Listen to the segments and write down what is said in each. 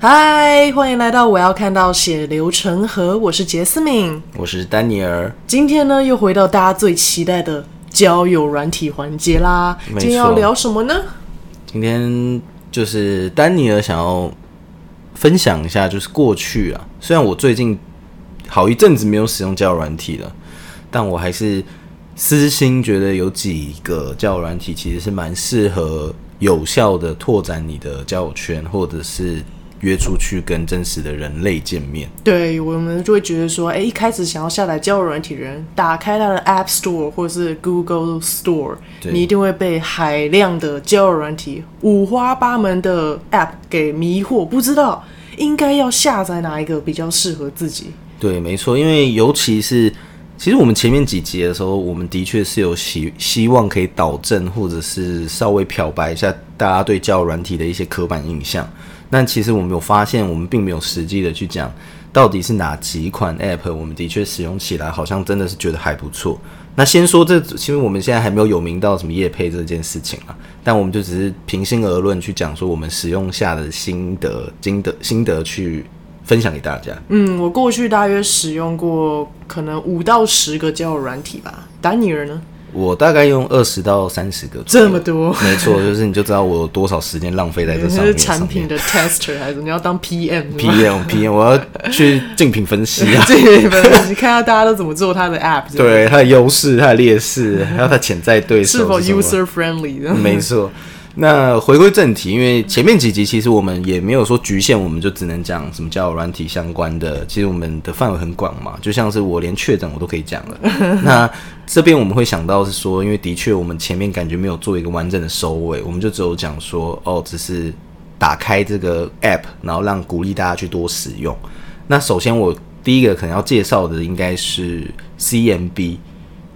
嗨，欢迎来到我要看到血流成河。我是杰斯敏，我是丹尼尔。今天呢，又回到大家最期待的交友软体环节啦。今天要聊什么呢？今天就是丹尼尔想要分享一下，就是过去啊，虽然我最近好一阵子没有使用交友软体了，但我还是私心觉得有几个交友软体其实是蛮适合。有效的拓展你的交友圈，或者是约出去跟真实的人类见面。对，我们就会觉得说，哎，一开始想要下载交友软体的人，打开他的 App Store 或者是 Google Store，你一定会被海量的交友软体、五花八门的 App 给迷惑，不知道应该要下载哪一个比较适合自己。对，没错，因为尤其是。其实我们前面几集的时候，我们的确是有希希望可以导正，或者是稍微漂白一下大家对交友软体的一些刻板印象。但其实我们有发现，我们并没有实际的去讲到底是哪几款 App，我们的确使用起来好像真的是觉得还不错。那先说这，其实我们现在还没有有名到什么业配这件事情啊，但我们就只是平心而论去讲说我们使用下的心得、心得、心得去。分享给大家。嗯，我过去大约使用过可能五到十个交友软体吧。丹尼尔呢？我大概用二十到三十个。这么多？没错，就是你就知道我有多少时间浪费在这上面。你是产品的 tester 还是你要当 PM？PM，PM，我要去竞品分析啊，竞品分析，看下大家都怎么做他的 app，对它的优势、它的劣势，还有它潜在对手是否 user friendly 的。没错。那回归正题，因为前面几集其实我们也没有说局限，我们就只能讲什么叫软体相关的。其实我们的范围很广嘛，就像是我连确诊我都可以讲了。那这边我们会想到是说，因为的确我们前面感觉没有做一个完整的收尾，我们就只有讲说哦，只是打开这个 app，然后让鼓励大家去多使用。那首先我第一个可能要介绍的应该是 CMB。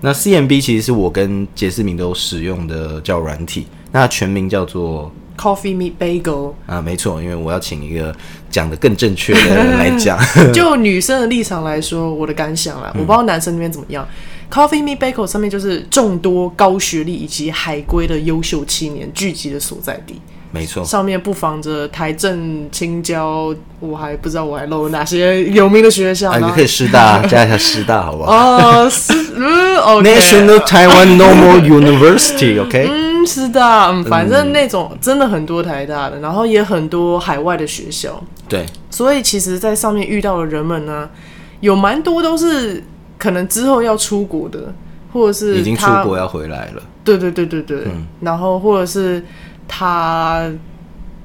那 CMB 其实是我跟杰斯明都使用的叫软体。那全名叫做 Coffee Meet Bagel 啊，没错，因为我要请一个讲的更正确的人来讲。就女生的立场来说，我的感想啦，我不知道男生那边怎么样。嗯、Coffee Meet Bagel 上面就是众多高学历以及海归的优秀青年聚集的所在地。没错，上面不防着台政、青交，我还不知道我还漏了哪些有名的学校。啊，你可以师大 加一下师大，好不好？哦，是，嗯，OK。National Taiwan Normal University，OK。嗯，师大，嗯，反正那种真的很多台大的，然后也很多海外的学校。对，所以其实，在上面遇到的人们呢，有蛮多都是可能之后要出国的，或者是已经出国要回来了。对对对对对，嗯，然后或者是。他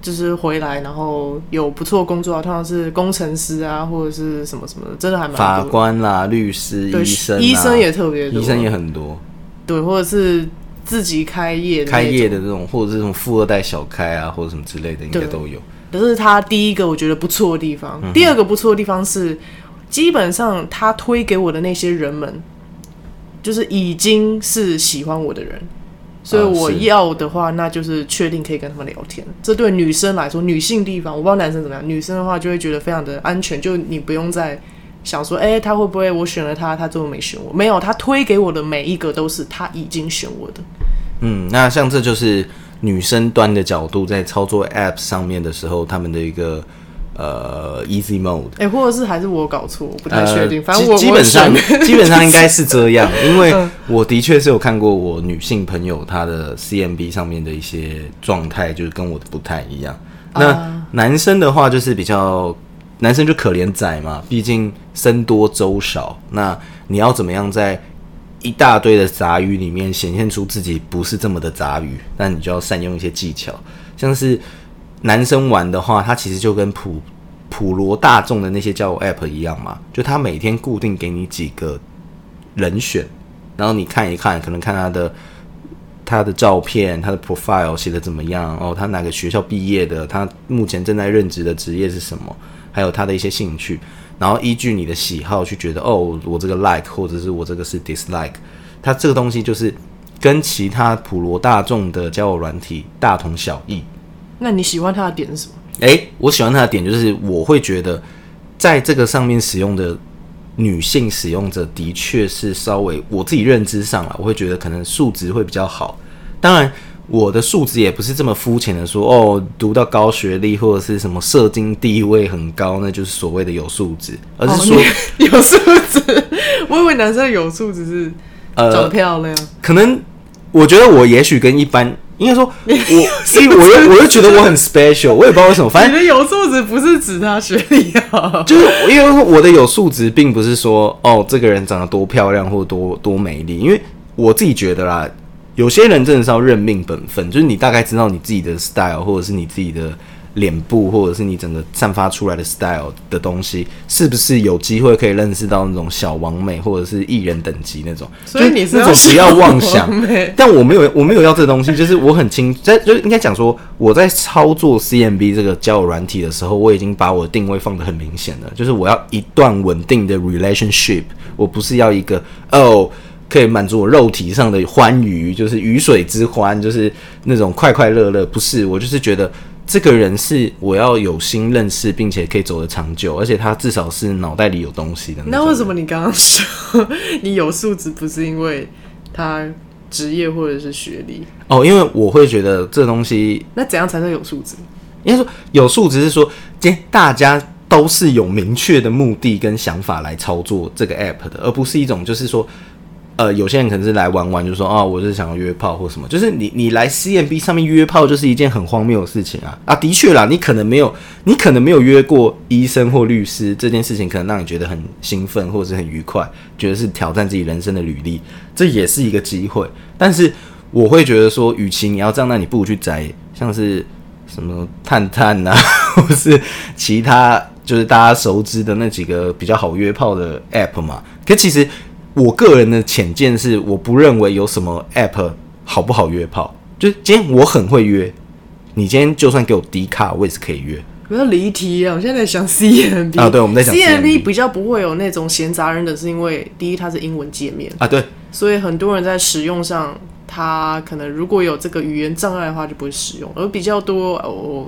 就是回来，然后有不错的工作啊，通常是工程师啊，或者是什么什么的，真的还。法官啦、律师、医生、啊，医生也特别多，医生也很多。对，或者是自己开业的、开业的这种，或者是这种富二代小开啊，或者什么之类的，应该都有。这是他第一个我觉得不错的地方。嗯、第二个不错的地方是，基本上他推给我的那些人们，就是已经是喜欢我的人。所以我要的话，那就是确定可以跟他们聊天。这对女生来说，女性地方我不知道男生怎么样。女生的话就会觉得非常的安全，就你不用再想说，哎，他会不会我选了他，他最后没选我？没有，他推给我的每一个都是他已经选我的。嗯，那像这就是女生端的角度在操作 App 上面的时候，他们的一个。呃，easy mode，哎、欸，或者是还是我搞错，我不太确定。呃、反正我基本上基本上应该是这样，因为我的确是有看过我女性朋友她的 CMB 上面的一些状态，就是跟我的不太一样。那男生的话就是比较，男生就可怜仔嘛，毕竟僧多粥少。那你要怎么样在一大堆的杂鱼里面显现出自己不是这么的杂鱼？那你就要善用一些技巧，像是。男生玩的话，他其实就跟普普罗大众的那些交友 App 一样嘛，就他每天固定给你几个人选，然后你看一看，可能看他的他的照片，他的 profile 写的怎么样，哦，他哪个学校毕业的，他目前正在任职的职业是什么，还有他的一些兴趣，然后依据你的喜好去觉得，哦，我这个 like 或者是我这个是 dislike，他这个东西就是跟其他普罗大众的交友软体大同小异。那你喜欢他的点是什么？诶、欸，我喜欢他的点就是，我会觉得在这个上面使用的女性使用者的确是稍微我自己认知上了，我会觉得可能素质会比较好。当然，我的素质也不是这么肤浅的说哦，读到高学历或者是什么社经地位很高，那就是所谓的有素质，而是说、哦、有素质。我以为男生有素质是长得漂亮，呃、可能我觉得我也许跟一般应该说 我，所以我又我又觉得我很 special，我也不知道为什么。反正你的有素质不是指他学历啊，就是因为我的有素质并不是说哦，这个人长得多漂亮或多多美丽，因为我自己觉得啦。有些人真的是要认命本分，就是你大概知道你自己的 style，或者是你自己的脸部，或者是你整个散发出来的 style 的东西，是不是有机会可以认识到那种小王美，或者是艺人等级那种？所以你是那种不要妄想。但我没有，我没有要这东西，就是我很清，在就应该讲说，我在操作 CMB 这个交友软体的时候，我已经把我的定位放得很明显了，就是我要一段稳定的 relationship，我不是要一个哦。可以满足我肉体上的欢愉，就是鱼水之欢，就是那种快快乐乐。不是，我就是觉得这个人是我要有心认识，并且可以走得长久，而且他至少是脑袋里有东西的那。那为什么你刚刚说你有素质，不是因为他职业或者是学历？哦，因为我会觉得这东西。那怎样才能有素质？应该说有素质是说，今天大家都是有明确的目的跟想法来操作这个 app 的，而不是一种就是说。呃，有些人可能是来玩玩，就说啊，我是想要约炮或什么，就是你你来 CMB 上面约炮，就是一件很荒谬的事情啊啊！的确啦，你可能没有，你可能没有约过医生或律师，这件事情可能让你觉得很兴奋或者是很愉快，觉得是挑战自己人生的履历，这也是一个机会。但是我会觉得说，与其你要这样，那你不如去载像是什么探探呐，或是其他就是大家熟知的那几个比较好约炮的 App 嘛。可其实。我个人的浅见是，我不认为有什么 app 好不好约炮。就是今天我很会约，你今天就算给我低卡，我也是可以约。不要离题啊！我现在在想 CMB 啊，对，我们在想 CMB 比较不会有那种闲杂人的是因为第一它是英文界面啊，对，所以很多人在使用上。他可能如果有这个语言障碍的话，就不会使用。而比较多，哦，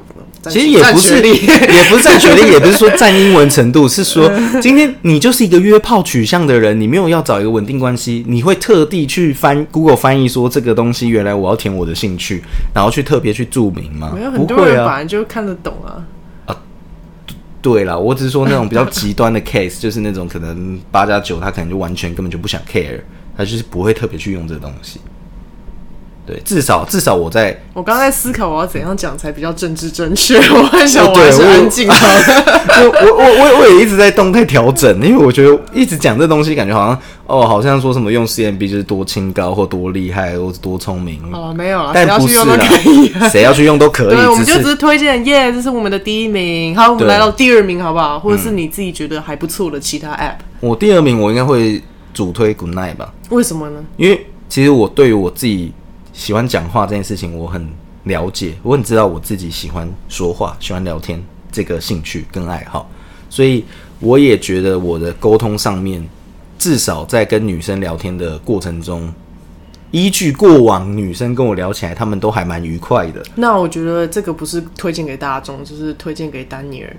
其实也不是，也不是占学历，也不是说占英文程度，是说 今天你就是一个约炮取向的人，你没有要找一个稳定关系，你会特地去翻 Google 翻译说这个东西原来我要填我的兴趣，然后去特别去注明吗？没有，很多人本来就看得懂啊。啊，对啦，我只是说那种比较极端的 case，就是那种可能八加九，他可能就完全根本就不想 care，他就是不会特别去用这个东西。对，至少至少我在，我刚在思考我要怎样讲才比较政治正确。我很想我还是安静好 我我我我我也一直在动态调整，因为我觉得一直讲这东西，感觉好像哦，好像说什么用 CMB 就是多清高或多厉害或多聪明。哦，没有啦，但不是啦，谁要去用都可以。对，我们就只是推荐，耶，这是我们的第一名。好，我们来到第二名，好不好？或者是你自己觉得还不错的其他 App。我第二名，我应该会主推 Good Night 吧？为什么呢？因为其实我对于我自己。喜欢讲话这件事情，我很了解，我很知道我自己喜欢说话、喜欢聊天这个兴趣跟爱好，所以我也觉得我的沟通上面，至少在跟女生聊天的过程中，依据过往女生跟我聊起来，她们都还蛮愉快的。那我觉得这个不是推荐给大众，就是推荐给丹尼尔。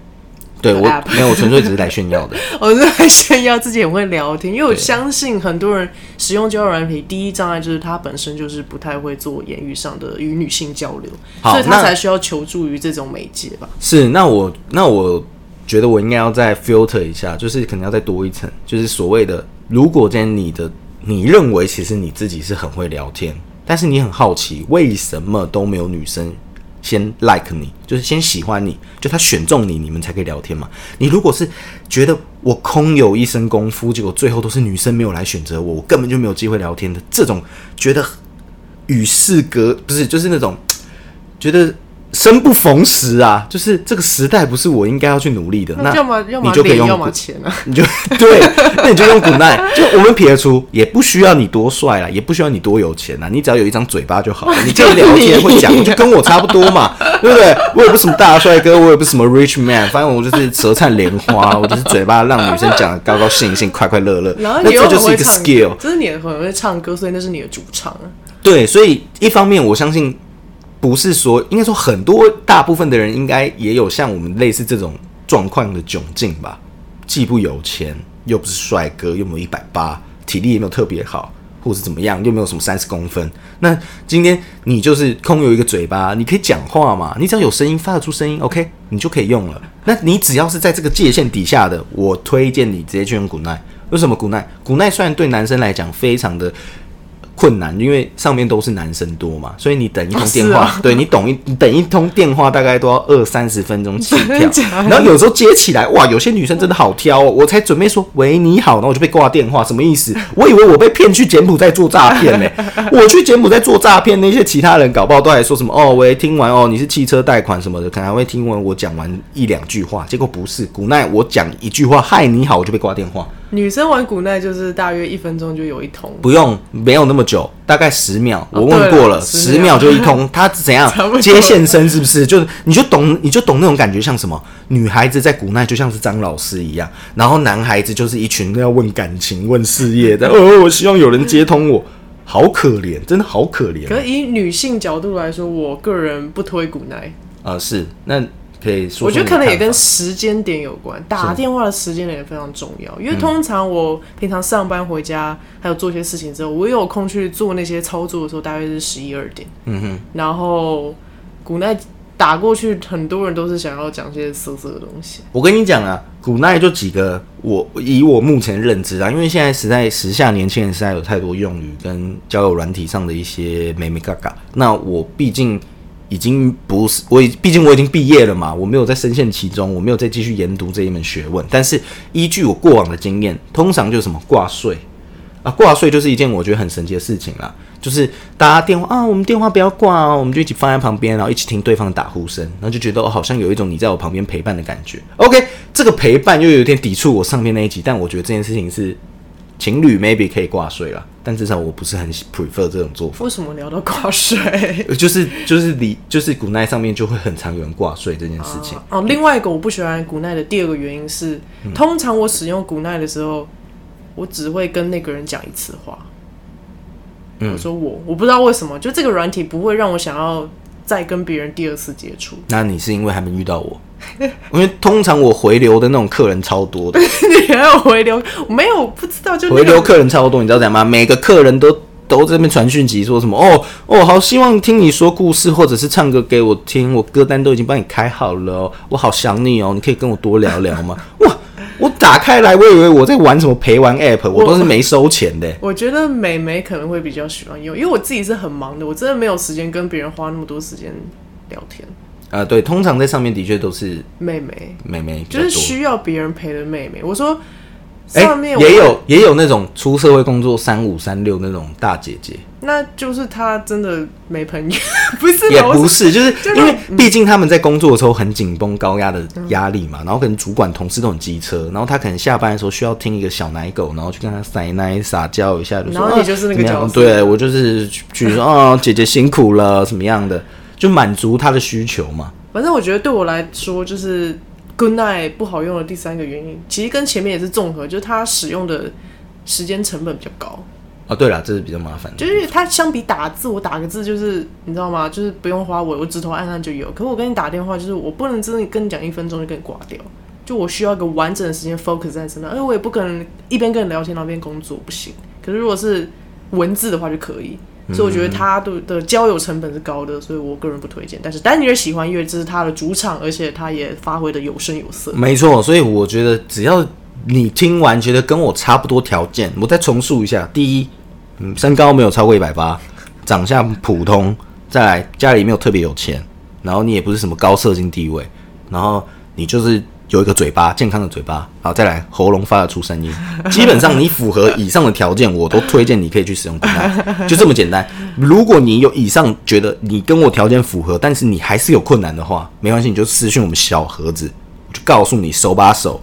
对我没有，我纯粹只是来炫耀的。我是来炫耀自己很会聊天，因为我相信很多人使用交友软体，第一障碍就是他本身就是不太会做言语上的与女性交流，所以他才需要求助于这种媒介吧。是，那我那我觉得我应该要再 filter 一下，就是可能要再多一层，就是所谓的，如果今天你的你认为其实你自己是很会聊天，但是你很好奇为什么都没有女生。先 like 你，就是先喜欢你，就他选中你，你们才可以聊天嘛。你如果是觉得我空有一身功夫，结果最后都是女生没有来选择我，我根本就没有机会聊天的这种，觉得与世隔不是，就是那种觉得。生不逢时啊，就是这个时代不是我应该要去努力的。那要么要么你就可以用，要么钱啊，你就对，那你就用 Good Night。就我们撇除，也不需要你多帅啦，也不需要你多有钱啦，你只要有一张嘴巴就好了。你可以聊天会讲，就跟我差不多嘛，对不对？我也不是什么大帅哥，我也不是什么 rich man，反正我就是舌灿莲花，我就是嘴巴让女生讲的高高兴兴、快快乐乐。然后那这就是一个 skill，这是你很会唱歌，所以那是你的主唱啊。对，所以一方面我相信。不是说，应该说很多大部分的人应该也有像我们类似这种状况的窘境吧？既不有钱，又不是帅哥，又没有一百八，体力也没有特别好，或者是怎么样，又没有什么三十公分。那今天你就是空有一个嘴巴，你可以讲话嘛？你只要有声音，发得出声音，OK，你就可以用了。那你只要是在这个界限底下的，我推荐你直接去用 Good Night。为什么 Good Night？Good Night 虽然对男生来讲非常的。困难，因为上面都是男生多嘛，所以你等一通电话，哦、对你懂一你等一通电话大概都要二三十分钟起跳，然后有时候接起来，哇，有些女生真的好挑哦，我才准备说喂你好，然后我就被挂电话，什么意思？我以为我被骗去柬埔寨做诈骗呢，我去柬埔寨做诈骗，那些其他人搞不好都还说什么哦喂，听完哦你是汽车贷款什么的，可能还会听完我讲完一两句话，结果不是，古奈我讲一句话嗨你好，我就被挂电话。女生玩古奈就是大约一分钟就有一通，不用，没有那么久，大概十秒。我问过了，哦、十秒就一通。他怎样接线生是不是？就是你就懂，你就懂那种感觉，像什么？女孩子在古奈就像是张老师一样，然后男孩子就是一群要问感情、问事业的。哦，我希望有人接通我，好可怜，真的好可怜。可以女性角度来说，我个人不推古奈。啊、呃，是那。可以说，我觉得可能也跟时间点有关，打电话的时间点也非常重要。因为通常我平常上班回家，还有做些事情之后，我有空去做那些操作的时候，大约是十一二点。嗯哼。然后古奈打过去，很多人都是想要讲些色色的东西。我跟你讲啊，古奈就几个，我以我目前认知啊，因为现在时代时下年轻人实在有太多用语跟交友软体上的一些美眉嘎嘎。那我毕竟。已经不是我已，毕竟我已经毕业了嘛，我没有再深陷其中，我没有再继续研读这一门学问。但是依据我过往的经验，通常就是什么挂税啊，挂税就是一件我觉得很神奇的事情啦。就是大家电话啊，我们电话不要挂哦，我们就一起放在旁边，然后一起听对方的打呼声，然后就觉得哦，好像有一种你在我旁边陪伴的感觉。OK，这个陪伴又有点抵触我上面那一集，但我觉得这件事情是。情侣 maybe 可以挂税了，但至少我不是很 prefer 这种做法。为什么聊到挂税？就是就是你就是古奈上面就会很常有人挂税这件事情。哦、啊啊，另外一个我不喜欢古奈的第二个原因是，嗯、通常我使用古奈的时候，我只会跟那个人讲一次话。嗯，我说我我不知道为什么，就这个软体不会让我想要再跟别人第二次接触。那你是因为还没遇到我？因为通常我回流的那种客人超多的，你还有回流？我没有不知道就回流客人超多，你知道怎样吗？每个客人都都在这边传讯息说什么？哦哦，好希望听你说故事，或者是唱歌给我听，我歌单都已经帮你开好了哦，我好想你哦，你可以跟我多聊聊吗？哇，我打开来，我以为我在玩什么陪玩 app，我都是没收钱的。我觉得美眉可能会比较喜欢用，因为我自己是很忙的，我真的没有时间跟别人花那么多时间聊天。啊、呃，对，通常在上面的确都是妹妹，妹妹就是需要别人陪的妹妹。我说，上面也有也有那种出社会工作三五三六那种大姐姐，那就是她真的没朋友，不是也不是，就是因为毕竟他们在工作的时候很紧绷、高压的压力嘛，然后可能主管同事都很机车，然后他可能下班的时候需要听一个小奶狗，然后去跟他塞奶撒娇一下，就说，然后你就是那个角色，对我就是去说啊，姐姐辛苦了，什么样的。就满足他的需求嘛。反正我觉得对我来说，就是 Good Night 不好用的第三个原因，其实跟前面也是综合，就是它使用的时间成本比较高。哦，对了，这是比较麻烦。就是它相比打字，我打个字就是你知道吗？就是不用花我，我指头按按就有。可是我跟你打电话，就是我不能真的跟你讲一分钟就跟你挂掉，就我需要一个完整的时间 focus 在身上，而且我也不可能一边跟你聊天，然后一边工作，不行。可是如果是文字的话就可以。所以我觉得他的的交友成本是高的，所以我个人不推荐。但是丹尼尔喜欢，因为这是他的主场，而且他也发挥的有声有色。没错，所以我觉得只要你听完觉得跟我差不多条件，我再重述一下：第一，嗯，身高没有超过一百八，长相普通；再来，家里没有特别有钱，然后你也不是什么高社经地位，然后你就是。有一个嘴巴，健康的嘴巴，好，再来喉咙发得出声音，基本上你符合以上的条件，我都推荐你可以去使用 就这么简单。如果你有以上觉得你跟我条件符合，但是你还是有困难的话，没关系，你就私讯我们小盒子，我就告诉你手把手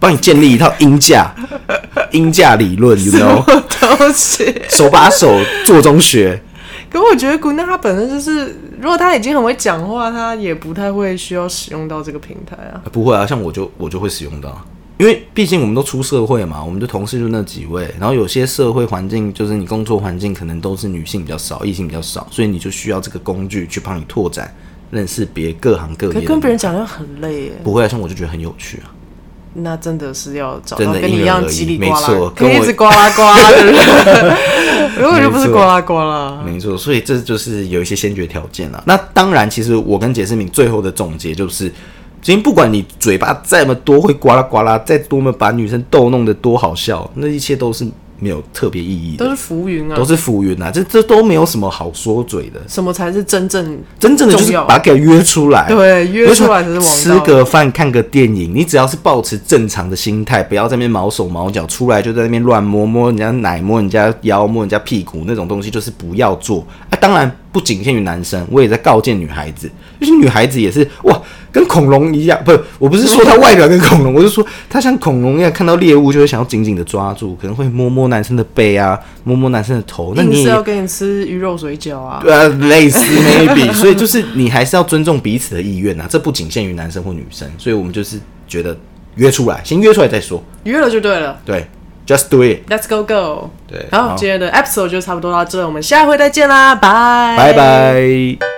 帮你建立一套音架 音架理论，you know，东西手把手做中学。可我觉得 Good Night 它本身就是，如果他已经很会讲话，他也不太会需要使用到这个平台啊。不会啊，像我就我就会使用到，因为毕竟我们都出社会嘛，我们的同事就那几位，然后有些社会环境就是你工作环境可能都是女性比较少，异性比较少，所以你就需要这个工具去帮你拓展认识别各行各业。可跟别人讲要很累耶。不会啊，像我就觉得很有趣啊。那真的是要找真的到跟你一样叽里呱啦可以一直呱啦呱啦的人，如果就不是呱啦呱啦。没错，所以这就是有一些先决条件了。那当然，其实我跟解释明最后的总结就是，今天不管你嘴巴再么多会呱啦呱啦，再多么把女生逗弄的多好笑，那一切都是。没有特别意义的，都是浮云啊，都是浮云啊，这这都没有什么好说嘴的。什么才是真正真正的就是把它给约出来，对，约出来才是王道。吃个饭，看个电影，你只要是保持正常的心态，不要在那边毛手毛脚，出来就在那边乱摸摸人家奶，摸人家腰，摸人家屁股那种东西，就是不要做。啊，当然不仅限于男生，我也在告诫女孩子，就是女孩子也是哇。跟恐龙一样，不，我不是说她外表跟恐龙，我是说她像恐龙一样，看到猎物就会想要紧紧的抓住，可能会摸摸男生的背啊，摸摸男生的头。那你是要给你吃鱼肉水饺啊？对啊，类似 maybe，所以就是你还是要尊重彼此的意愿啊，这不仅限于男生或女生，所以我们就是觉得约出来，先约出来再说，约了就对了，对，just do it，let's go go，对，好，好，今天的 episode 就差不多到这，我们下回再见啦，拜拜拜。